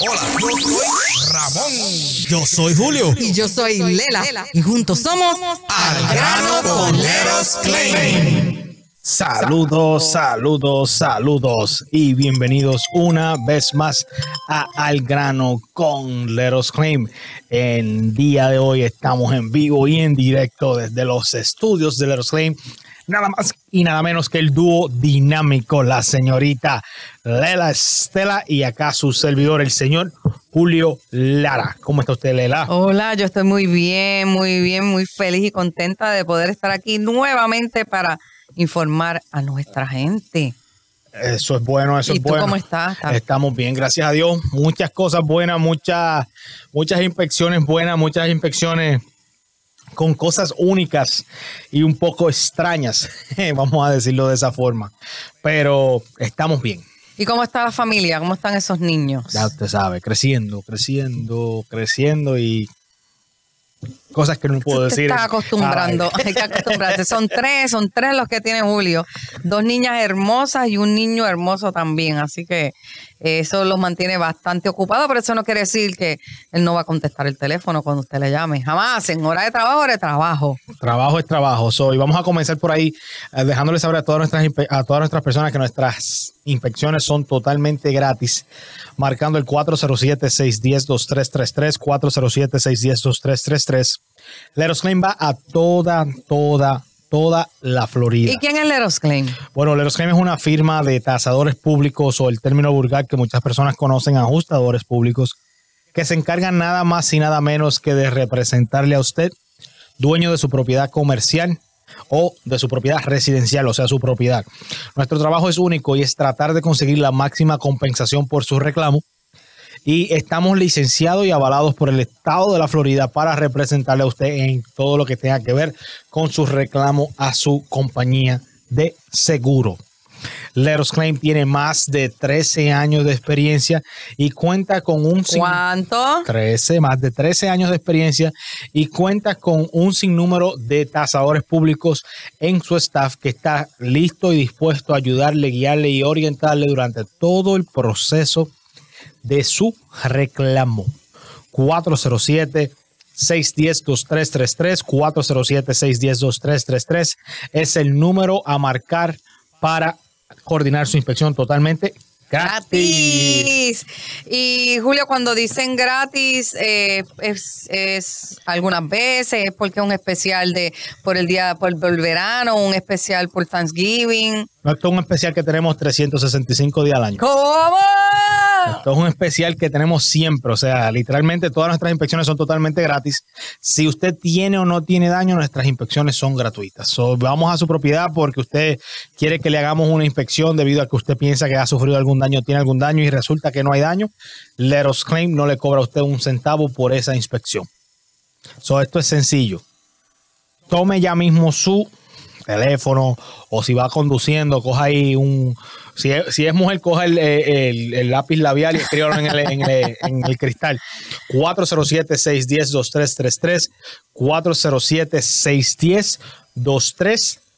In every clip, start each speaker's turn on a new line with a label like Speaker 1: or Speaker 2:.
Speaker 1: Hola, yo soy Ramón.
Speaker 2: Yo soy Julio.
Speaker 3: Y yo soy Lela. Y juntos somos
Speaker 1: Al grano con Leros Claim.
Speaker 2: Saludos, saludos, saludos y bienvenidos una vez más a Al grano con Leros Claim. En día de hoy estamos en vivo y en directo desde los estudios de Leros Claim. Nada más y nada menos que el dúo dinámico, la señorita Lela Estela y acá su servidor, el señor Julio Lara. ¿Cómo está usted, Lela?
Speaker 3: Hola, yo estoy muy bien, muy bien, muy feliz y contenta de poder estar aquí nuevamente para informar a nuestra gente.
Speaker 2: Eso es bueno, eso
Speaker 3: ¿Y
Speaker 2: es
Speaker 3: tú
Speaker 2: bueno.
Speaker 3: cómo estás?
Speaker 2: Estamos bien, gracias a Dios. Muchas cosas buenas, muchas, muchas inspecciones buenas, muchas inspecciones con cosas únicas y un poco extrañas, vamos a decirlo de esa forma. Pero estamos bien.
Speaker 3: ¿Y cómo está la familia? ¿Cómo están esos niños?
Speaker 2: Ya usted sabe, creciendo, creciendo, creciendo y cosas que no puedo decir.
Speaker 3: estás acostumbrando,
Speaker 2: Ay,
Speaker 3: hay que acostumbrarse. Son tres, son tres los que tiene Julio. Dos niñas hermosas y un niño hermoso también. Así que eso los mantiene bastante ocupados, pero eso no quiere decir que él no va a contestar el teléfono cuando usted le llame. Jamás, en hora de trabajo, hora de trabajo.
Speaker 2: Trabajo es trabajo. So, y vamos a comenzar por ahí, eh, dejándoles saber a todas nuestras a todas nuestras personas que nuestras inspecciones son totalmente gratis, marcando el 407-610-2333, 407-610-2333. Leros Claim va a toda, toda, toda la Florida.
Speaker 3: ¿Y quién es Leros Claim?
Speaker 2: Bueno, Leros Claim es una firma de tasadores públicos o el término vulgar que muchas personas conocen, ajustadores públicos, que se encargan nada más y nada menos que de representarle a usted, dueño de su propiedad comercial o de su propiedad residencial, o sea, su propiedad. Nuestro trabajo es único y es tratar de conseguir la máxima compensación por su reclamo. Y estamos licenciados y avalados por el estado de la Florida para representarle a usted en todo lo que tenga que ver con su reclamo a su compañía de seguro. Leros Claim tiene más de 13 años de experiencia y cuenta con un
Speaker 3: ¿Cuánto?
Speaker 2: 13, más de 13 años de experiencia y cuenta con un sinnúmero de tasadores públicos en su staff que está listo y dispuesto a ayudarle, guiarle y orientarle durante todo el proceso de su reclamo. 407 610-2333, 407-610-2333 es el número a marcar para coordinar su inspección totalmente gratis.
Speaker 3: Y Julio, cuando dicen gratis, eh, es, es algunas veces, es porque es un especial de por el día, por, por el verano, un especial por Thanksgiving.
Speaker 2: No, esto es un especial que tenemos 365 días al año.
Speaker 3: ¿Cómo?
Speaker 2: Esto es un especial que tenemos siempre, o sea, literalmente todas nuestras inspecciones son totalmente gratis. Si usted tiene o no tiene daño, nuestras inspecciones son gratuitas. So, vamos a su propiedad porque usted quiere que le hagamos una inspección debido a que usted piensa que ha sufrido algún daño, tiene algún daño y resulta que no hay daño. Let Us Claim no le cobra a usted un centavo por esa inspección. So, esto es sencillo. Tome ya mismo su teléfono o si va conduciendo, coja ahí un... Si es, si es mujer, coja el, el- el lápiz labial y escríbalo en el, en el- en el cristal. 407-610-2333.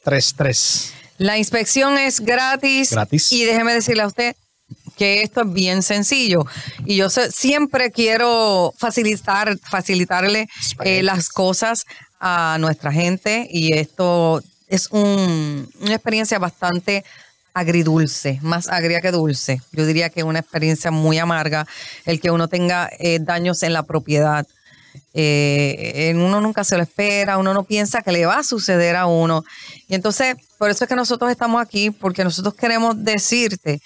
Speaker 2: 407-610-2333.
Speaker 3: La inspección es gratis.
Speaker 2: Gratis.
Speaker 3: Y déjeme decirle a usted que esto es bien sencillo. Y yo sé- siempre quiero facilitar, facilitarle eh, las cosas a nuestra gente. Y esto es un- una experiencia bastante agridulce, más agria que dulce. Yo diría que es una experiencia muy amarga el que uno tenga eh, daños en la propiedad. Eh, uno nunca se lo espera, uno no piensa que le va a suceder a uno. Y entonces, por eso es que nosotros estamos aquí, porque nosotros queremos decirte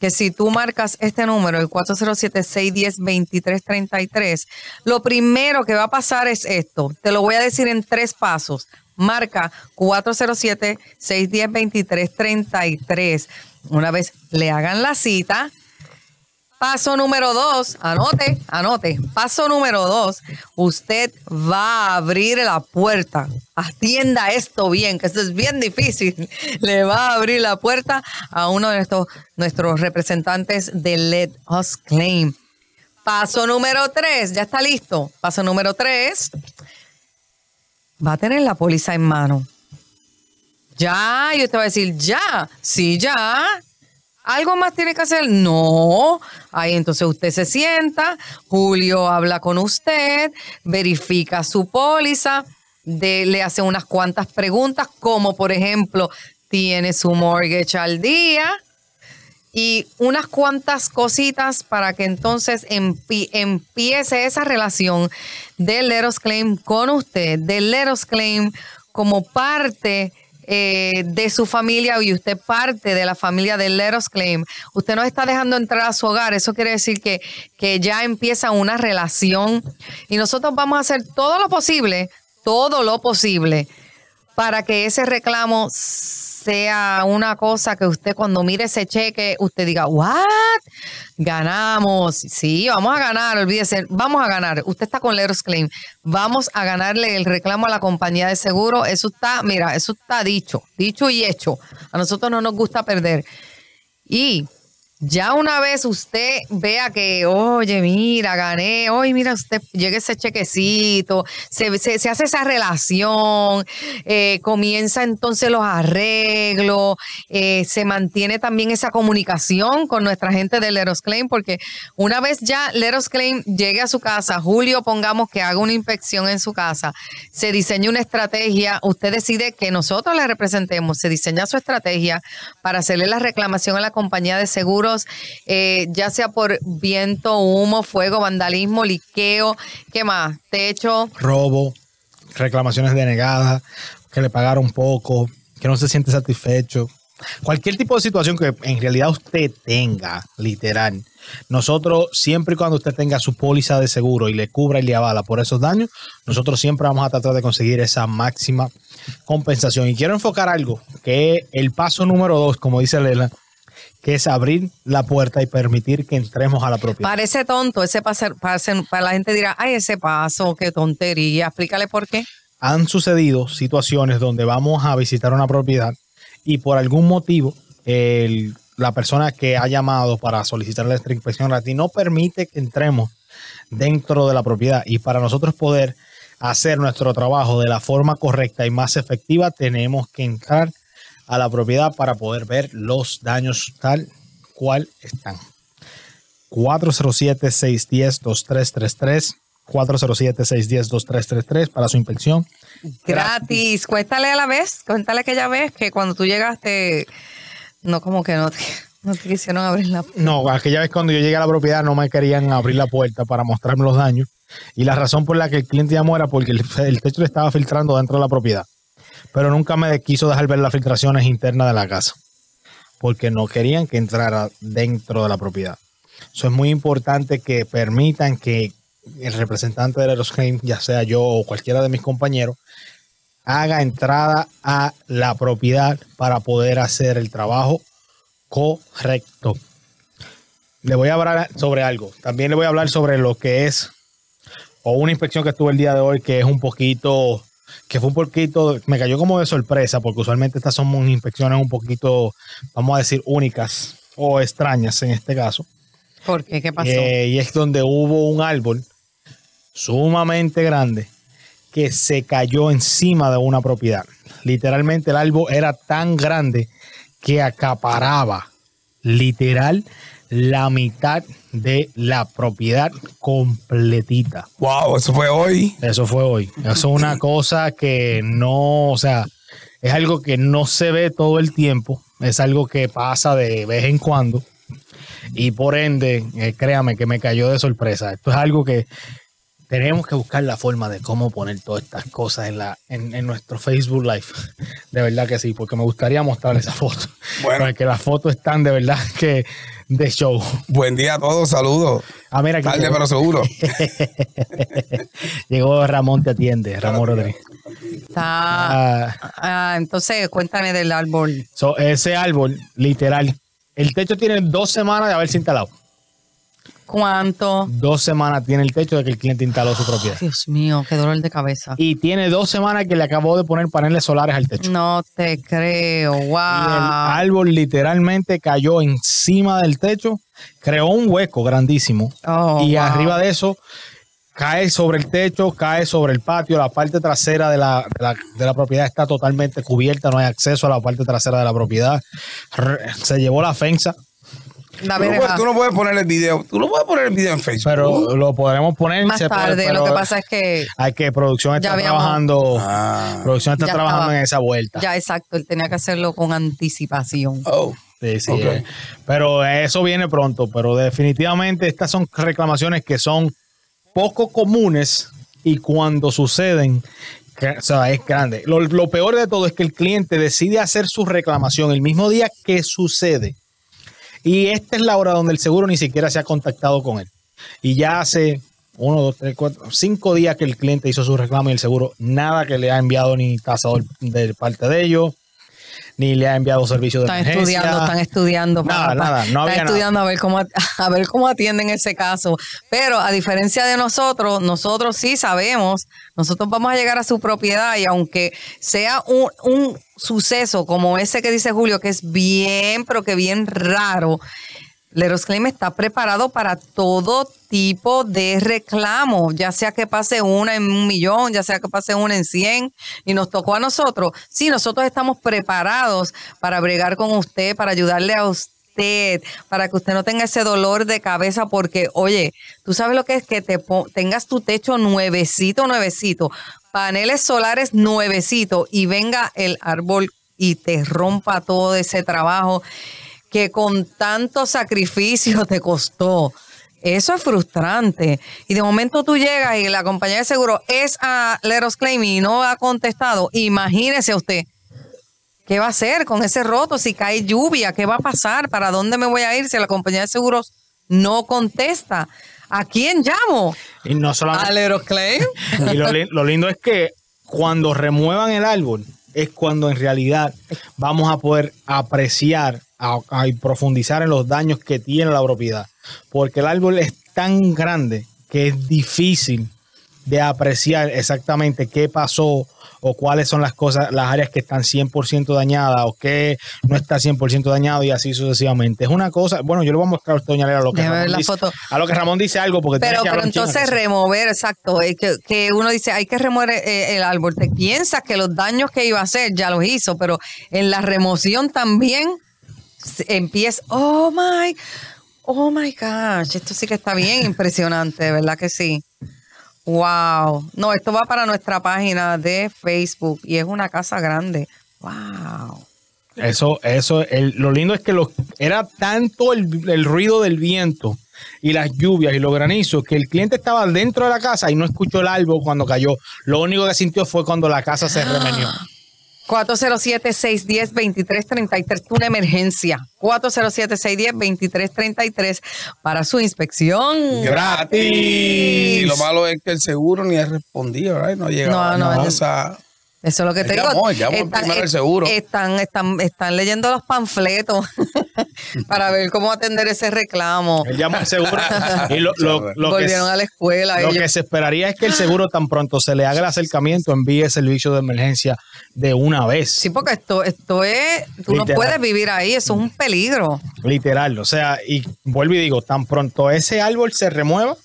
Speaker 3: que si tú marcas este número, el 407-610-2333, lo primero que va a pasar es esto. Te lo voy a decir en tres pasos. Marca 407-610-2333. Una vez le hagan la cita, Paso número dos, anote, anote. Paso número dos, usted va a abrir la puerta. Atienda esto bien, que esto es bien difícil. Le va a abrir la puerta a uno de nuestros, nuestros representantes de Let Us Claim. Paso número tres, ya está listo. Paso número tres, va a tener la póliza en mano. Ya, y usted va a decir, ya, sí, ya. ¿Algo más tiene que hacer? No. Ahí entonces usted se sienta, Julio habla con usted, verifica su póliza, le hace unas cuantas preguntas, como por ejemplo, ¿tiene su mortgage al día? Y unas cuantas cositas para que entonces empi- empiece esa relación del Let Us Claim con usted, del Let Us Claim como parte eh, de su familia y usted parte de la familia del Let Us Claim. Usted nos está dejando entrar a su hogar. Eso quiere decir que, que ya empieza una relación y nosotros vamos a hacer todo lo posible, todo lo posible para que ese reclamo sea una cosa que usted cuando mire ese cheque, usted diga, ¿what? Ganamos. Sí, vamos a ganar, olvídese, vamos a ganar. Usted está con Leros Claim. Vamos a ganarle el reclamo a la compañía de seguro. Eso está, mira, eso está dicho, dicho y hecho. A nosotros no nos gusta perder. Y ya una vez usted vea que, oye, mira, gané, oye, mira, usted llega ese chequecito, se, se- hace esa relación, eh, comienza entonces los arreglos, eh, se mantiene también esa comunicación con nuestra gente de Leros Claim, porque una vez ya Leros Claim llegue a su casa, Julio, pongamos que haga una inspección en su casa, se diseña una estrategia, usted decide que nosotros le representemos, se diseña su estrategia para hacerle la reclamación a la compañía de eh, ya sea por viento, humo, fuego, vandalismo, liqueo, ¿qué más? Techo,
Speaker 2: robo, reclamaciones denegadas, que le pagaron poco, que no se siente satisfecho. Cualquier tipo de situación que en realidad usted tenga, literal. Nosotros, siempre y cuando usted tenga su póliza de seguro y le cubra y le avala por esos daños, nosotros siempre vamos a tratar de conseguir esa máxima compensación. Y quiero enfocar algo, que el paso número dos, como dice Lela, que es abrir la puerta y permitir que entremos a la propiedad.
Speaker 3: Parece tonto, ese paso, para la gente dirá, ay, ese paso, qué tontería. Explícale por qué.
Speaker 2: han sucedido situaciones donde vamos a visitar una propiedad y por algún motivo el- la persona que ha llamado para solicitar la inspección gratis no permite que entremos dentro de la propiedad y para nosotros poder hacer nuestro trabajo de la forma correcta y más efectiva tenemos que entrar a la propiedad para poder ver los daños tal cual están. 407-610-2333 407-610-2333 para su inspección.
Speaker 3: Gratis. Cuéntale a la vez, cuéntale aquella vez que cuando tú llegaste, no como que no te, no te quisieron abrir la
Speaker 2: No, aquella vez cuando yo llegué a la propiedad no me querían abrir la puerta para mostrarme los daños. Y la razón por la que el cliente llamó era porque el, el techo le estaba filtrando dentro de la propiedad. Pero nunca me quiso dejar ver las filtraciones internas de la casa. Porque no querían que entrara dentro de la propiedad. Eso es muy importante que permitan que el representante de Aeroscreen, ya sea yo o cualquiera de mis compañeros, haga entrada a la propiedad para poder hacer el trabajo correcto. Le voy a hablar sobre algo. También le voy a hablar sobre lo que es o una inspección que estuve el día de hoy que es un poquito que fue un poquito, me cayó como de sorpresa, porque usualmente estas son inspecciones un poquito, vamos a decir, únicas o extrañas en este caso.
Speaker 3: ¿Por qué? ¿Qué pasó?
Speaker 2: Eh, y es donde hubo un árbol sumamente grande que se cayó encima de una propiedad. Literalmente el árbol era tan grande que acaparaba literal la mitad de la propiedad completita.
Speaker 1: Wow, eso fue hoy.
Speaker 2: Eso fue hoy. Eso es una cosa que no, o sea, es algo que no se ve todo el tiempo. Es algo que pasa de vez en cuando. Y por ende, eh, créame que me cayó de sorpresa. Esto es algo que tenemos que buscar la forma de cómo poner todas estas cosas en, la, en, en nuestro Facebook Live. De verdad que sí, porque me gustaría mostrar esa foto.
Speaker 1: Bueno.
Speaker 2: Porque las fotos están de verdad que de show.
Speaker 1: Buen día a todos, saludos.
Speaker 2: Ah, mira, aquí
Speaker 1: Tarde,
Speaker 2: llegó,
Speaker 1: pero seguro.
Speaker 2: llegó Ramón Te Atiende, Ramón Rodríguez.
Speaker 3: Está,
Speaker 2: Ah,
Speaker 3: ah, entonces, cuéntame del árbol.
Speaker 2: So, ese árbol, literal, el techo tiene dos semanas de haberse instalado.
Speaker 3: ¿Cuánto?
Speaker 2: Dos semanas tiene el techo de que el cliente instaló su propiedad.
Speaker 3: Dios mío, qué dolor de cabeza.
Speaker 2: Y tiene dos semanas que le acabó de poner paneles solares al techo.
Speaker 3: No te creo,
Speaker 2: Y el
Speaker 3: wow.
Speaker 2: árbol literalmente cayó encima del techo, creó un hueco grandísimo.
Speaker 3: Oh,
Speaker 2: y
Speaker 3: wow.
Speaker 2: arriba de eso, cae sobre el techo, cae sobre el patio. La parte trasera de la, de la- de la propiedad está totalmente cubierta, no hay acceso a la parte trasera de la propiedad. Se llevó la fensa,
Speaker 3: La
Speaker 1: Tú no, puedes, tú no puedes poner el video. Tú no puedes poner el video en Facebook.
Speaker 2: Pero lo podremos poner
Speaker 3: Más
Speaker 2: se puede,
Speaker 3: tarde, lo que pasa es que
Speaker 2: hay que producción está
Speaker 3: habíamos-
Speaker 2: trabajando
Speaker 1: Ah.
Speaker 2: producción está trabajando
Speaker 3: estaba.
Speaker 2: en esa vuelta
Speaker 3: ya exacto, él tenía que hacerlo con anticipación.
Speaker 1: Oh.
Speaker 2: Sí, eh. Pero eso viene pronto. Pero definitivamente estas son reclamaciones que son poco comunes y cuando suceden, o sea, es grande. Lo, lo peor de todo es que el cliente decide hacer su reclamación el mismo día que sucede. Y esta es la hora donde el seguro ni siquiera se ha contactado con él. Y ya hace uno, dos, tres, cuatro, cinco días que el cliente hizo su reclamo y el seguro nada que le ha enviado ni tasador de parte de ellos, ni le ha enviado servicio de
Speaker 3: Están
Speaker 2: emergencia.
Speaker 3: estudiando, están estudiando.
Speaker 2: Nada,
Speaker 3: papá.
Speaker 2: nada, no había
Speaker 3: Están estudiando a ver cómo a ver cómo atienden ese caso. Pero a diferencia de nosotros, nosotros sí sabemos, nosotros vamos a llegar a su propiedad y aunque sea un, un suceso como ese que dice Julio, que es bien, pero que bien raro, Leros Claim está preparado para todo tipo de reclamo, ya sea que pase una en un millón, ya sea que pase una en cien, y nos tocó a nosotros. Sí, nosotros estamos preparados para bregar con usted, para ayudarle a usted, para que usted no tenga ese dolor de cabeza, porque, oye, tú sabes lo que es que te tengas tu techo nuevecito, nuevecito, paneles solares nuevecito, y venga el árbol y te rompa todo ese trabajo que con tanto sacrificio te costó. Eso es frustrante. Y de momento tú llegas y la compañía de seguro es a Leros Claim y no ha contestado. Imagínese usted. ¿Qué va a hacer con ese roto? Si cae lluvia, ¿qué va a pasar? ¿Para dónde me voy a ir si la compañía de seguros no contesta? ¿A quién llamo?
Speaker 2: Y no solamente
Speaker 3: ¿A Leros Claim?
Speaker 2: Y lo, lo lindo es que cuando remuevan el árbol es cuando en realidad vamos a poder apreciar a- profundizar en los daños que tiene la propiedad. Porque el árbol es tan grande que es difícil de apreciar exactamente qué pasó o cuáles son las cosas, las áreas que están 100% dañadas o que no está 100% dañado y así sucesivamente. Es una cosa, bueno, yo le voy a mostrar a usted, doña Lera, lo que
Speaker 3: Déjame ver
Speaker 2: Ramón
Speaker 3: la
Speaker 2: dice,
Speaker 3: foto.
Speaker 2: a lo que Ramón dice algo porque
Speaker 3: Pero,
Speaker 2: que
Speaker 3: pero entonces remover, exacto, es que, que uno dice, hay que remover eh, el árbol. Te piensas que los daños que iba a hacer ya los hizo, pero en la remoción también empieza, oh my, oh my gosh, esto sí que está bien impresionante, ¿verdad que sí? Wow. No, esto va para nuestra página de Facebook y es una casa grande. Wow.
Speaker 2: Eso, eso, el- lo lindo es que los, era tanto el, el ruido del viento y las lluvias y los granizos que el cliente estaba dentro de la casa y no escuchó el árbol cuando cayó. Lo único que sintió fue cuando la casa se remenió.
Speaker 3: 407-610-2333, una emergencia. 407-610-2333 para su inspección.
Speaker 1: Gratis. Y lo malo es que el seguro ni ha respondido, ¿right? No ha llegado.
Speaker 3: No,
Speaker 1: a
Speaker 3: no. Eso es lo que te
Speaker 1: llamó,
Speaker 3: digo.
Speaker 1: llamó primero al seguro.
Speaker 3: Están, están, están leyendo los panfletos para ver cómo atender ese reclamo.
Speaker 2: Él llamó al seguro y lo, lo- lo que,
Speaker 3: Volvieron a la escuela.
Speaker 2: lo
Speaker 3: ellos.
Speaker 2: que se esperaría es que el seguro tan pronto se le haga el acercamiento envíe servicio de emergencia de una vez.
Speaker 3: Sí, porque esto, esto es, tú no puedes vivir ahí, eso es un peligro.
Speaker 2: Literal. O sea, y vuelvo y digo, tan pronto ese árbol se remueva,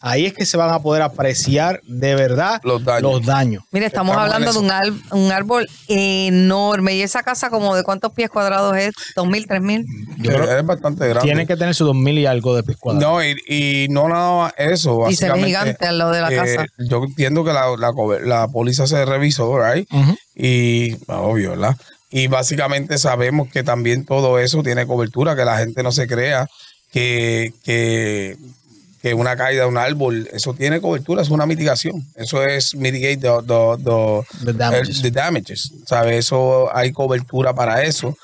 Speaker 2: ahí es que se van a poder apreciar de verdad
Speaker 1: Los daños.
Speaker 2: Los daños.
Speaker 3: Mire, estamos, hablando de un, árbol enorme y esa casa como de cuántos pies cuadrados es, dos mil, tres mil.
Speaker 2: Yo creo-
Speaker 1: es bastante grande.
Speaker 2: Tiene que tener sus dos mil y algo de pies cuadrados.
Speaker 1: No, y, y no nada más eso.
Speaker 3: Y se ve gigante al lado de la
Speaker 1: eh,
Speaker 3: casa.
Speaker 1: Yo entiendo que la, la, la póliza se revisó, right? Y, obvio, ¿verdad? Y básicamente sabemos que también todo eso tiene cobertura, que la gente no se crea que, que, que una caída de un árbol, eso tiene cobertura, es una mitigación. Eso es mitigate the, the- the-
Speaker 2: The damages.
Speaker 1: Eso hay cobertura para eso.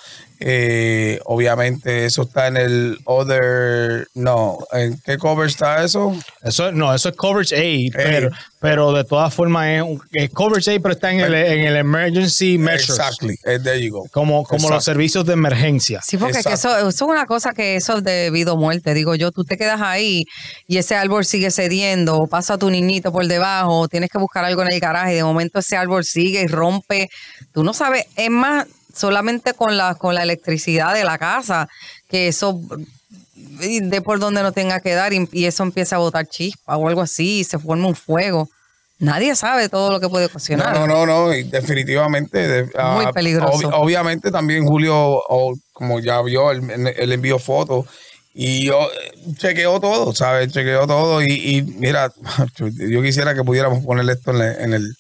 Speaker 1: Eh, obviamente eso está en el other, no, ¿en qué cover está eso?
Speaker 2: Eso, no, eso es coverage aid, pero, pero de todas formas es, un- es coverage aid, pero está en el, en el emergency measures.
Speaker 1: Exactly, eh, there you go.
Speaker 2: Como, como
Speaker 1: Exacto.
Speaker 2: los servicios de emergencia.
Speaker 3: Sí, porque es que eso, eso es una cosa que eso es de vida o muerte. Digo yo, tú te quedas ahí y ese árbol sigue cediendo, o pasa tu niñito por debajo, o tienes que buscar algo en el garaje y de momento ese árbol sigue y rompe. Tú no sabes, es más, solamente con la, con la electricidad de la casa, que eso de por donde no tenga que dar y, y eso empieza a botar chispa o algo así y se forma un fuego. Nadie sabe todo lo que puede ocasionar.
Speaker 1: No, no, no, no, y definitivamente. de-
Speaker 3: Muy
Speaker 1: ah,
Speaker 3: peligroso.
Speaker 1: ob- obviamente también Julio, o como ya vio, él, él envió fotos Y yo eh, chequeo todo, ¿sabes? Chequeo todo y, y mira, yo quisiera que pudiéramos poner esto en, la- en el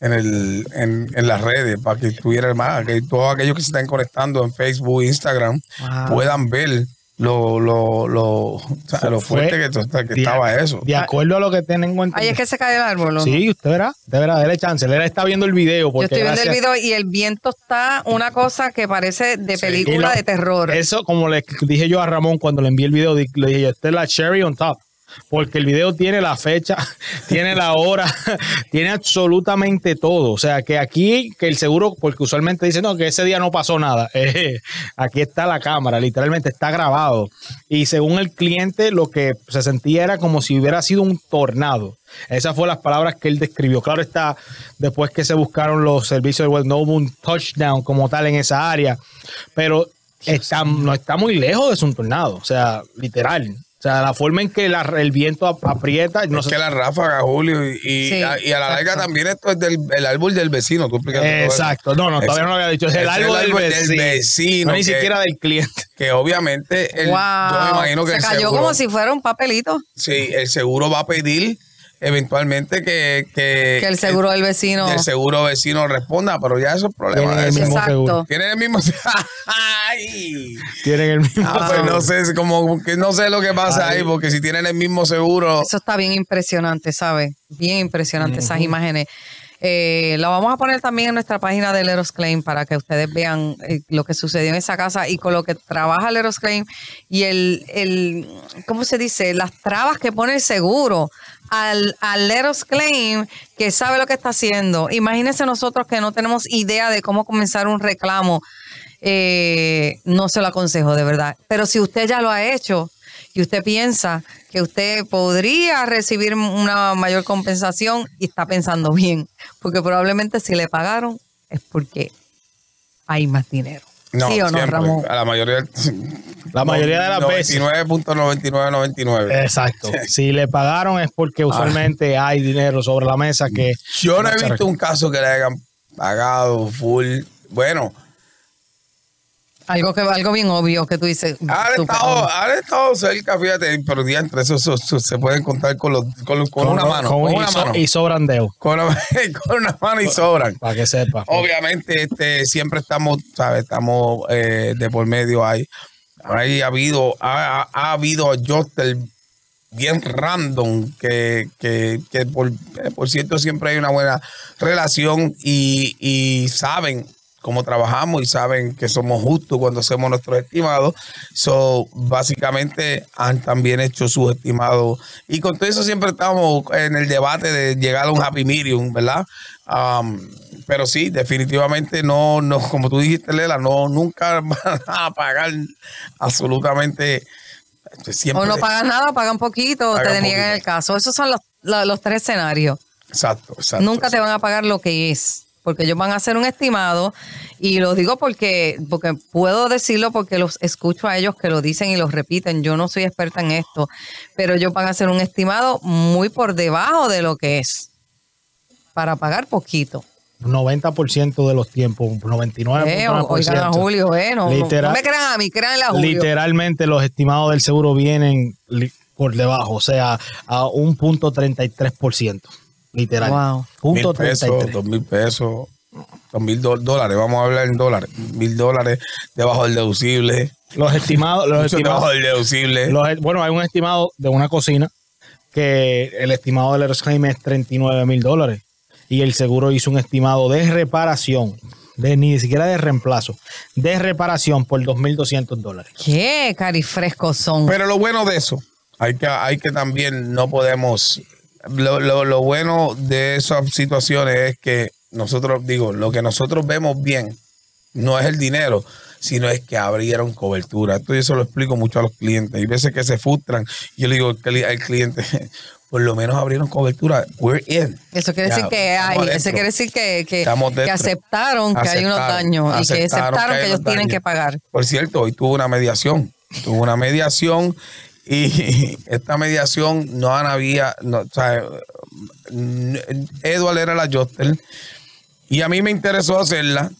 Speaker 1: en el en, en las redes para que estuviera más, que todos aquellos que se están conectando en Facebook, Instagram
Speaker 2: Wow.
Speaker 1: puedan ver lo lo lo, o sea, lo
Speaker 2: Fue-
Speaker 1: fuerte que, to- que
Speaker 2: de-
Speaker 1: estaba eso.
Speaker 2: De acuerdo a lo que tengo entendido.
Speaker 3: Ahí es que se cae el árbol. ¿o no?
Speaker 2: Sí, usted verá, usted verá, dele chance. Él está viendo el video.
Speaker 3: Yo
Speaker 2: Porque
Speaker 3: estoy viendo el video y el viento está una cosa que parece de película de terror.
Speaker 2: Eso, como le dije yo a Ramón cuando le envié el video, le dije, esta es la cherry on top. Porque el video tiene la fecha, tiene la hora, tiene absolutamente todo. O sea, que aquí, que el seguro, porque usualmente dice, no, que ese día no pasó nada. Eh, aquí está la cámara, literalmente está grabado. Y según el cliente, lo que se sentía era como si hubiera sido un tornado. Esas fueron las palabras que él describió. Claro está, después que se buscaron los servicios de web, no un touchdown como tal en esa área, pero está, no está muy lejos de un tornado, o sea, literal. O sea, la forma en que la- el viento ap- aprieta, no
Speaker 1: es
Speaker 2: sé-
Speaker 1: que la ráfaga, Julio, y, y,
Speaker 3: Sí,
Speaker 1: a, y a la larga también esto es del el árbol del vecino. Tú.
Speaker 2: Exacto, no, no, todavía no lo había dicho. Es el
Speaker 1: Es
Speaker 2: árbol, del vecino.
Speaker 1: vecino,
Speaker 2: no ni
Speaker 1: que-
Speaker 2: siquiera del cliente.
Speaker 1: Que obviamente, el,
Speaker 3: wow.
Speaker 1: yo me imagino que
Speaker 3: se
Speaker 1: el
Speaker 3: cayó
Speaker 1: seguro,
Speaker 3: como si fuera un papelito.
Speaker 1: sí, el seguro va a pedir eventualmente que, que,
Speaker 3: Que el seguro del vecino.
Speaker 1: que el seguro vecino responda, pero ya eso es problema
Speaker 2: Tienen el mismo
Speaker 3: Exacto.
Speaker 2: seguro.
Speaker 1: Tienen el mismo. Ay.
Speaker 2: Tienen el mismo.
Speaker 1: Ah, pues no sé, como que no sé lo que pasa
Speaker 2: Ay.
Speaker 1: ahí, porque si tienen el mismo seguro,
Speaker 3: Eso está bien impresionante, ¿sabes? Bien impresionante esas imágenes. Eh, la vamos a poner también en nuestra página de Leros Claim para que ustedes vean eh, lo que sucedió en esa casa y con lo que trabaja Leros Claim y el, el ¿cómo se dice? Las trabas que pone el seguro al, al Leros Claim que sabe lo que está haciendo. Imagínense nosotros que no tenemos idea de cómo comenzar un reclamo. Eh, no se lo aconsejo de verdad. Pero si usted ya lo ha hecho, y usted piensa que usted podría recibir una mayor compensación y está pensando bien, porque probablemente si le pagaron es porque hay más dinero.
Speaker 1: No,
Speaker 3: ¿Sí o no,
Speaker 1: siempre,
Speaker 3: Ramón?
Speaker 1: a la mayoría,
Speaker 2: La mayoría de las veces.
Speaker 1: 99.9999.
Speaker 2: Exacto. Si le pagaron es porque usualmente hay dinero sobre la mesa que.
Speaker 1: Yo no he visto un caso que le hayan pagado full. Bueno,
Speaker 3: Algo que algo bien obvio que tú dices.
Speaker 1: han estado, han estado cerca, fíjate, pero diantre, eso, eso- eso se pueden contar con, los, con, los- con una mano. Con,
Speaker 2: y,
Speaker 1: una
Speaker 2: so-
Speaker 1: mano.
Speaker 2: y sobran dedos,
Speaker 1: Con una, con una mano y sobran.
Speaker 2: para que sepa.
Speaker 1: Obviamente, este, siempre estamos, ¿sabes? Estamos eh, de por medio ahí. Ahí ha habido, ha, ha- ha habido adjuster bien random, que, que, que por, eh, por cierto siempre hay una buena relación y, y saben cómo trabajamos y saben que somos justos cuando hacemos nuestros estimados. So, básicamente han también hecho sus estimados. Y con todo eso siempre estamos en el debate de llegar a un happy medium, ¿verdad? Um, pero sí, definitivamente no, no, como tú dijiste, Lela, no, nunca van a pagar absolutamente. Siempre,
Speaker 3: O no pagan nada, pagan poquito, te deniegan
Speaker 1: poquito.
Speaker 3: el caso. Esos son los, los, los tres escenarios.
Speaker 1: Exacto, exacto.
Speaker 3: Nunca te van a pagar lo que es, porque ellos van a hacer un estimado y lo digo porque porque puedo decirlo porque los escucho a ellos que lo dicen y los repiten. Yo no soy experta en esto, pero ellos van a hacer un estimado muy por debajo de lo que es para pagar poquito.
Speaker 2: 90% de los tiempos, 99%.
Speaker 3: Eh, oigan a Julio, eh, no,
Speaker 2: Literal-
Speaker 3: no me crean a mí, créanle a Julio.
Speaker 2: Literalmente los estimados del seguro vienen por debajo, o sea, a un punto 33%. Literal.
Speaker 3: Wow.
Speaker 2: Punto
Speaker 1: mil pesos,
Speaker 2: 33.
Speaker 1: dos mil pesos, dos mil do- dólares, vamos a hablar en dólares, mil dólares debajo del deducible,
Speaker 2: Los estimados, los
Speaker 1: mucho debajo
Speaker 2: estimados,
Speaker 1: del deducible.
Speaker 2: los- bueno, hay un estimado de una cocina que el estimado del Claim es 39 mil dólares y el seguro hizo un estimado de reparación, de ni siquiera de reemplazo, de reparación por 2.200 dólares.
Speaker 3: Qué carifrescos son.
Speaker 1: Pero lo bueno de eso, hay que, hay que también, no podemos, lo, lo, lo bueno de esas situaciones es que nosotros, digo, lo que nosotros vemos bien no es el dinero, sino es que abrieron cobertura. Esto yo se lo explico mucho a los clientes. Hay veces que se frustran. Yo le digo al cli- al cliente, por lo menos abrieron cobertura. We're in.
Speaker 3: Eso quiere
Speaker 1: Ya,
Speaker 3: decir que hay, eso quiere decir que, que, aceptaron que hay unos daños y que
Speaker 1: aceptaron que
Speaker 3: ellos tienen que pagar.
Speaker 1: Por cierto, hoy tuvo una mediación. Tuvo una mediación y esta mediación no había, no, o sea, Edward era la Joster y a mí me interesó hacerla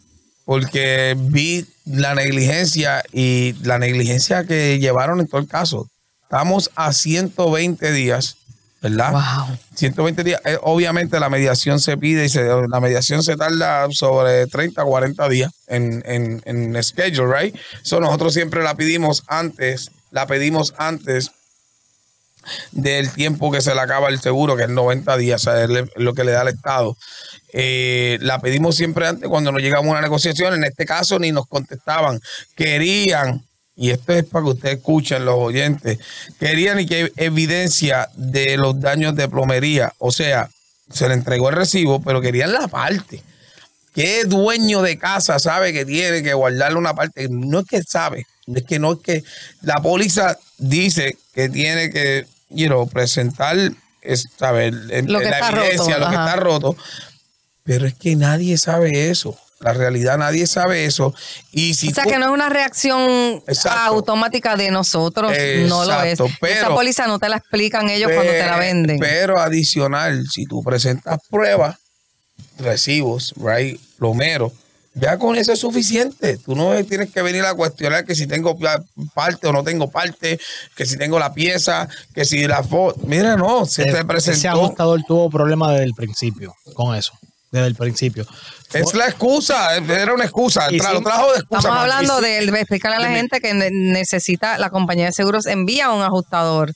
Speaker 1: porque vi la negligencia y la negligencia que llevaron en todo el caso. Estamos a 120 días, ¿verdad?
Speaker 3: Wow.
Speaker 1: 120 días. Eh, obviamente la mediación se pide y se, la mediación se tarda sobre 30, 40 días en, en, en schedule, right? So nosotros siempre la pedimos antes, la pedimos antes del tiempo que se le acaba el seguro, que es 90 días, o es lo que le da el Estado. Eh, la pedimos siempre antes cuando nos llegamos a una negociación. En este caso ni nos contestaban. Querían, y esto es para que ustedes escuchen los oyentes, querían y que evidencia de los daños de plomería. O sea, se le entregó el recibo, pero querían la parte. ¿Qué dueño de casa sabe que tiene que guardarle una parte? No es que sabe, es que no es que la póliza dice que tiene que you know, presentar es, saber,
Speaker 3: Lo que
Speaker 1: la
Speaker 3: está
Speaker 1: evidencia,
Speaker 3: roto,
Speaker 1: lo que está roto. Pero es que nadie sabe eso. La realidad, nadie sabe eso. Y si
Speaker 3: O sea
Speaker 1: tú-
Speaker 3: que no es una reacción
Speaker 1: Exacto.
Speaker 3: automática de nosotros, no lo es.
Speaker 1: Exacto, pero-
Speaker 3: Esa póliza no te la explican ellos cuando te la venden.
Speaker 1: Pero adicional, si tú presentas pruebas, recibos, right, plomero, ya con eso es suficiente. Tú no tienes que venir a cuestionar que si tengo pa- parte o no tengo parte, que si tengo la pieza, que si la foto. Mira, no, se te
Speaker 2: Ese
Speaker 1: presentó.
Speaker 2: ajustador tuvo problemas desde el principio con eso. Desde el principio.
Speaker 1: Es la excusa, era una excusa. Tra-
Speaker 2: sí,
Speaker 1: lo trajo de excusa.
Speaker 3: Estamos hablando de, de explicarle a la gente que ne- necesita, la compañía de seguros envía un ajustador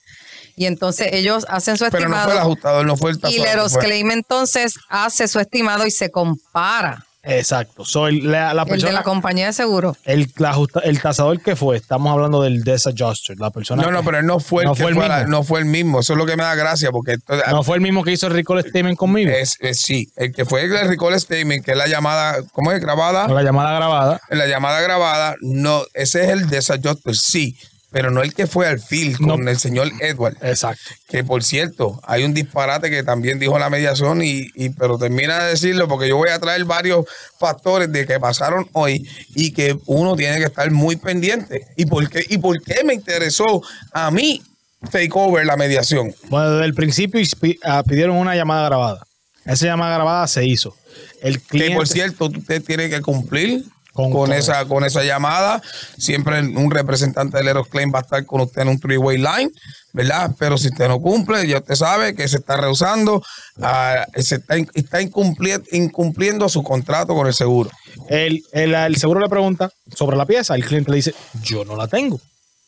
Speaker 3: y entonces ellos hacen su
Speaker 1: Pero no
Speaker 3: estimado
Speaker 1: fue el ajustador, no fue el
Speaker 3: y Leros Claim entonces hace su estimado y se compara
Speaker 2: Exacto. So, el, la, la
Speaker 3: el de
Speaker 2: persona,
Speaker 3: la compañía de seguros.
Speaker 2: el, la ajusta- el tasador que fue, estamos hablando del disadjuster, la persona.
Speaker 1: No, no, pero él no fue el
Speaker 2: No fue el
Speaker 1: fue la-
Speaker 2: mismo.
Speaker 1: no fue el mismo. Eso es lo que me da gracia, porque
Speaker 2: no fue el mismo que hizo el recall statement conmigo.
Speaker 1: Es, es- sí, el que fue el recall statement, que es la llamada, ¿cómo es? Grabada.
Speaker 2: la llamada grabada.
Speaker 1: La llamada grabada, no, ese es el desadjuster, sí, pero no el que fue al field con
Speaker 2: No.
Speaker 1: el señor Edward.
Speaker 2: Exacto.
Speaker 1: Que por cierto, hay un disparate que también dijo la mediación, y, y- pero termina de decirlo porque yo voy a traer varios factores de que pasaron hoy y que uno tiene que estar muy pendiente. ¿Y por qué, y por qué me interesó a mí take over la mediación?
Speaker 2: Bueno, desde el principio pi- ah, pidieron una llamada grabada. Esa llamada grabada se hizo. El cliente.
Speaker 1: Que por cierto, usted tiene que cumplir
Speaker 2: Con
Speaker 1: esa, con esa llamada. Siempre un representante del Eros Claim va a estar con usted en un three-way line, ¿verdad? Pero si usted no cumple, ya usted sabe que se está rehusando, ah, se está, está incumpli- incumpliendo su contrato con el seguro.
Speaker 2: El, el- el seguro le pregunta sobre la pieza. El cliente le dice: Yo no la tengo.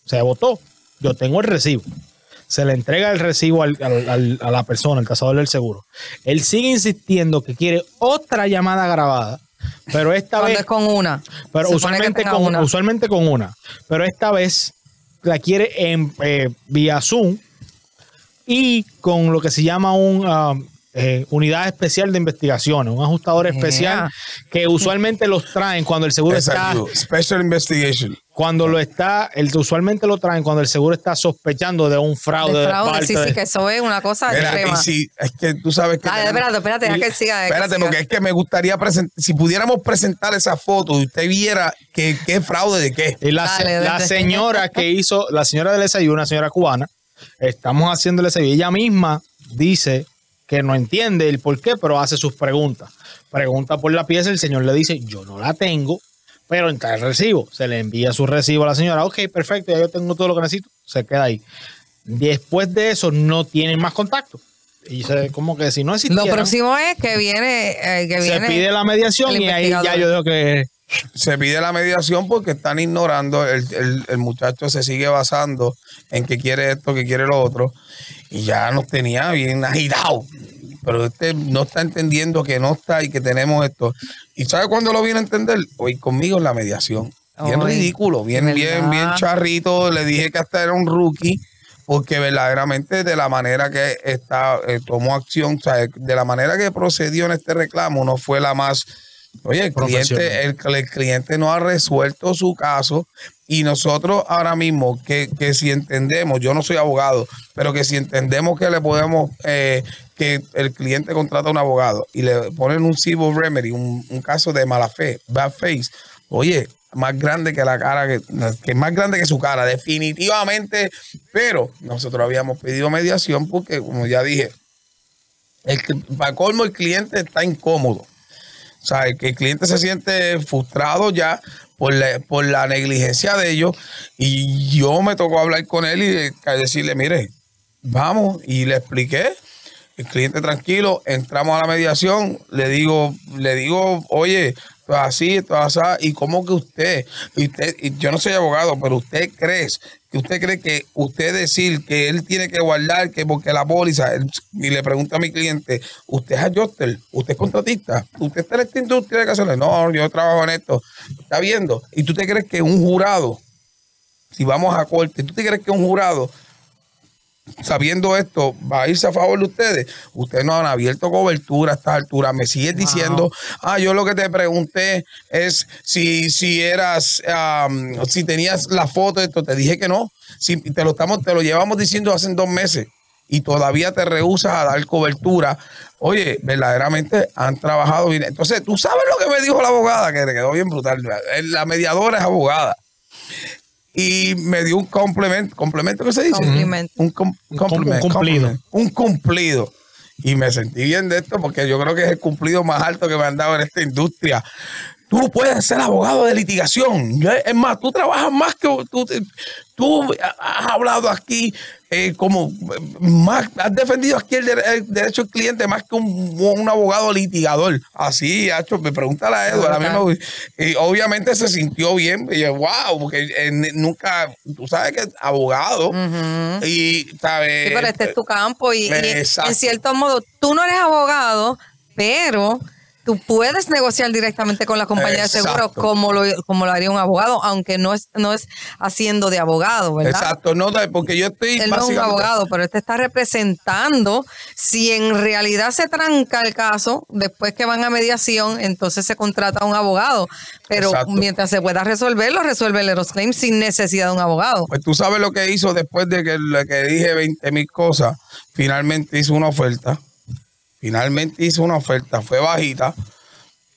Speaker 2: Se votó. Yo tengo el recibo. Se le entrega el recibo al- al- al- a la persona, el tasador del seguro. Él sigue insistiendo que quiere otra llamada grabada, pero esta
Speaker 3: Cuando
Speaker 2: vez.
Speaker 3: es con una.
Speaker 2: Pero usualmente con,
Speaker 3: una.
Speaker 2: usualmente con una. Pero esta vez la quiere en, eh, vía Zoom y con lo que se llama un ah, eh, unidad especial de investigaciones, un ajustador especial
Speaker 3: Yeah.
Speaker 2: que usualmente los traen cuando el seguro está.
Speaker 1: Special Investigation.
Speaker 2: cuando lo está, el, usualmente lo traen cuando el seguro está sospechando de un fraude.
Speaker 3: De
Speaker 2: de
Speaker 3: fraude,
Speaker 2: parte
Speaker 3: sí,
Speaker 2: de-
Speaker 3: sí, que eso es una cosa
Speaker 1: Mira, si es que tú sabes que.
Speaker 3: Dale,
Speaker 1: tenemos-
Speaker 3: espérate, espérate, que siga. deja que
Speaker 1: Espérate,
Speaker 3: siga.
Speaker 1: porque es que me gustaría presentar, si pudiéramos presentar esa foto y usted viera que, qué fraude de qué.
Speaker 2: Y la,
Speaker 3: Dale,
Speaker 2: la señora que hizo, la señora del SIU, una señora cubana, estamos haciendo el SIU. Ella misma dice que no entiende el por qué, pero hace sus preguntas. Pregunta por la pieza, el señor le dice, yo no la tengo, pero entra el recibo. Se le envía su recibo a la señora. Ok, perfecto, ya yo tengo todo lo que necesito. Se queda ahí. Después de eso, no tienen más contacto. Y se, como que si no
Speaker 3: Lo
Speaker 2: existieran,
Speaker 3: próximo es que viene, eh, que
Speaker 2: se
Speaker 3: viene
Speaker 2: pide la mediación y ahí ya yo digo que
Speaker 1: se pide la mediación porque están ignorando, el, el- el muchacho se sigue basando en que quiere esto, que quiere lo otro, y ya nos tenía bien agitado. Pero este no está entendiendo que no está y que tenemos esto. ¿Y sabe cuándo lo viene a entender? Hoy conmigo en la mediación. Bien ridículo, bien, bien, bien charrito. Le dije que hasta era un rookie, porque verdaderamente de la manera que está, eh, tomó acción, o sea, de la manera que procedió en este reclamo, no fue la más Oye, el cliente, el, el cliente no ha resuelto su caso y nosotros ahora mismo que, que si entendemos, yo no soy abogado, pero que si entendemos que le podemos, eh, que el cliente contrata a un abogado y le ponen un civil remedy, un, caso de mala fe, bad face, oye, más grande que la cara, que, que más grande que su cara, definitivamente, pero nosotros habíamos pedido mediación porque, como ya dije, el, para colmo el cliente está incómodo. O sea, que el cliente se siente frustrado ya por la, por la negligencia de ellos. Y yo me tocó hablar con él y decirle, mire, vamos. Y le expliqué. El cliente tranquilo, entramos a la mediación, le digo, le digo, oye, así, así, y cómo que usted, usted, yo no soy abogado, pero usted cree que usted cree que usted decir que él tiene que guardar, que porque la póliza, y le pregunta a mi cliente, usted es adjuster, usted es contratista, usted está en esta industria de hacerle, no, yo trabajo en esto, está viendo, y tú te crees que un jurado, si vamos a corte, tú te crees que un jurado sabiendo esto, va a irse a favor de ustedes. Ustedes no han abierto cobertura a esta altura. Me sigues diciendo, ah, yo lo que te pregunté es si, si eras, si tenías la foto de esto. Te dije que no. Si te lo estamos, te lo llevamos diciendo hace dos meses y todavía te rehusas a dar cobertura. Oye, verdaderamente han trabajado bien. Entonces, tú sabes lo que me dijo la abogada, que te quedó bien brutal. La mediadora es abogada y me dio un complemento, complemento que se dice? Un, cumplido. Un cumplido. Y me sentí bien de esto porque yo creo que es el cumplido más alto que me han dado en esta industria. Tú puedes ser abogado de litigación. Es más, tú trabajas más que tú, tú has hablado aquí eh, como más, has defendido aquí el, derecho del cliente más que un, abogado litigador. Así, hecho, me pregunta la Edward. y obviamente se sintió bien. Y yo, wow, porque eh, nunca, tú sabes que es abogado. Y, ¿sabes?
Speaker 3: pero este es tu campo. y en cierto modo, tú no eres abogado, pero tú puedes negociar directamente con la compañía de seguros como lo, como lo haría un abogado, aunque no es, no es haciendo de abogado, ¿verdad?
Speaker 1: Exacto, no, porque yo estoy...
Speaker 3: Él no es un abogado, pero este está representando, si en realidad se tranca el caso, después que van a mediación, entonces se contrata a un abogado, pero mientras se pueda resolver, lo resuelve el Claim sin necesidad de un abogado.
Speaker 1: Pues tú sabes lo que hizo después de que, que dije 20 mil cosas, finalmente hizo una oferta Finalmente hizo una oferta, fue bajita.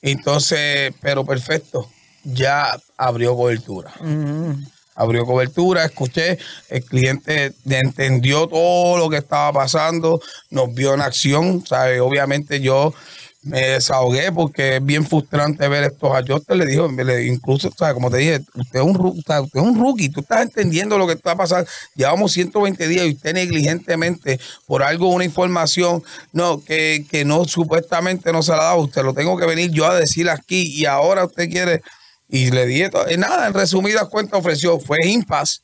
Speaker 1: Entonces, pero perfecto, ya abrió cobertura. Mm. Abrió cobertura, escuché, el cliente entendió todo lo que estaba pasando, nos vio en acción, ¿sabe? Obviamente yo me desahogué porque es bien frustrante ver estos ajustes. Le dijo, incluso, como te dije, usted es, un, usted es un rookie, tú estás entendiendo lo que está pasando. Llevamos 120 días y usted negligentemente, por algo, una información no que, que no supuestamente no se la ha dado. Usted lo tengo que venir yo a decir aquí y ahora usted quiere. Y le dije, nada, en resumidas cuentas ofreció, fue impas.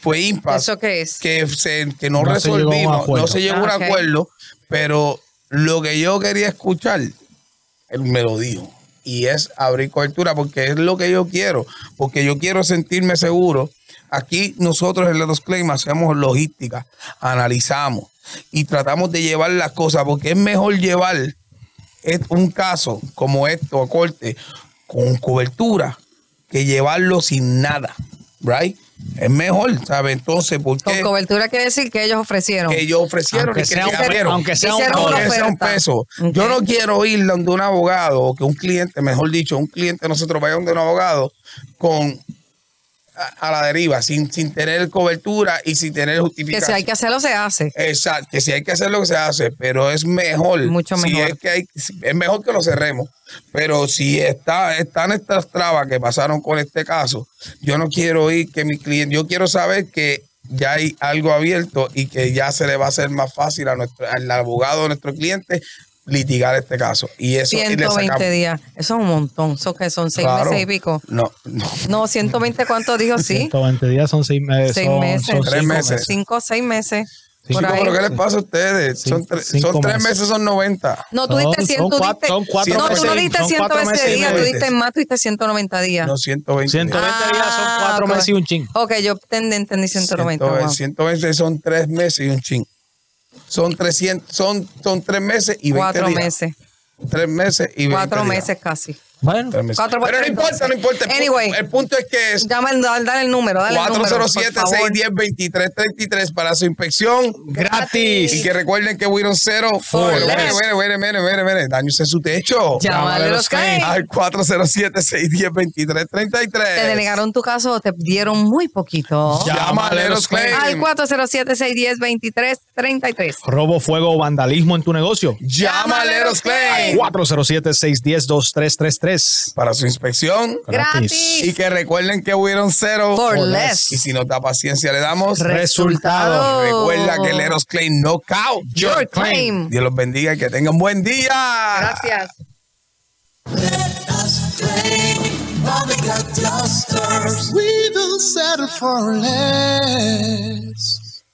Speaker 1: Fue impas.
Speaker 3: ¿Eso qué es?
Speaker 1: Que, se, que no, resolvimos, no se llegó a un ah, acuerdo, pero lo que yo quería escuchar, él me lo dijo. Y es abrir cobertura porque es lo que yo quiero. Porque yo quiero sentirme seguro. Aquí nosotros en los Claim hacemos logística, analizamos y tratamos de llevar las cosas porque es mejor llevar un caso como esto a corte con cobertura que llevarlo sin nada, right? Es mejor, ¿sabes? Entonces, ¿por qué?
Speaker 3: Con cobertura quiere decir que ellos ofrecieron.
Speaker 1: Que ellos ofrecieron
Speaker 2: aunque
Speaker 1: y que
Speaker 2: sea un, Aunque sea un,
Speaker 1: peso. Yo no quiero ir donde un abogado o que un cliente, mejor dicho, un cliente nosotros vaya donde un abogado con a, la deriva, sin, sin tener cobertura y sin tener justificación.
Speaker 3: Que si hay que hacerlo, se hace.
Speaker 1: Exacto, que si hay que hacerlo, se hace, pero es mejor.
Speaker 3: Mucho mejor.
Speaker 1: es, que es mejor que lo cerremos. Pero si está, están estas trabas que pasaron con este caso, yo no quiero ir que mi cliente, yo quiero saber que ya hay algo abierto y que ya se le va a hacer más fácil a nuestro, al abogado de nuestro cliente litigar este caso. Y eso
Speaker 3: 120 días. Eso es un montón. Eso que son seis meses y pico.
Speaker 1: No, no.
Speaker 3: No, 120 cuánto dijo, sí.
Speaker 2: 120 días son seis meses.
Speaker 3: Seis meses.
Speaker 1: Son tres meses.
Speaker 3: Cinco, seis meses.
Speaker 1: Sí, pero ¿qué les pasa a ustedes? son, son tres meses. son 90.
Speaker 3: No, tú diste 100, tú diste,
Speaker 2: son cuatro
Speaker 3: no,
Speaker 2: tú
Speaker 3: no diste 120 días, tú diste más, tú diste 190 días.
Speaker 1: No, 120.
Speaker 2: 120 días son cuatro meses y un ching.
Speaker 3: Ok, yo entendí, entendí 190.
Speaker 1: 120, 120 son tres meses y un ching. Son 300, son, son tres meses y 20
Speaker 3: Cuatro
Speaker 1: días.
Speaker 3: meses.
Speaker 1: Tres meses y 20
Speaker 3: Cuatro
Speaker 1: días.
Speaker 3: meses casi.
Speaker 2: Bueno.
Speaker 3: Cuatro
Speaker 1: Pero no importa, no importa. El,
Speaker 3: Anyway.
Speaker 1: el punto es que es
Speaker 3: Llama, dale el número, dale el número. por favor.
Speaker 1: 407-610-2333 para su inspección.
Speaker 2: gratis.
Speaker 1: Y que recuerden que Wiron Cero.
Speaker 3: For
Speaker 1: Mire, mire, mire, mire, mire, mire, daños en su techo.
Speaker 3: Llámale los claims.
Speaker 1: Al 407-610-2333.
Speaker 3: Te denegaron tu caso o te dieron muy poquito.
Speaker 1: Llámale los claims.
Speaker 3: Al 407-610-2333.
Speaker 2: Robo, fuego o vandalismo en tu negocio.
Speaker 1: Llámale los claims.
Speaker 2: 407-610-2333.
Speaker 1: Para su inspección.
Speaker 3: Gratis.
Speaker 1: Y que recuerden que hubieron cero.
Speaker 3: For less.
Speaker 1: Y si nos da paciencia, le damos.
Speaker 2: Resultado.
Speaker 1: Recuerda que el Eros Claim Knockout.
Speaker 3: Your claim.
Speaker 1: Dios los bendiga y que tengan buen día.
Speaker 3: Gracias.
Speaker 4: We don't settle for less.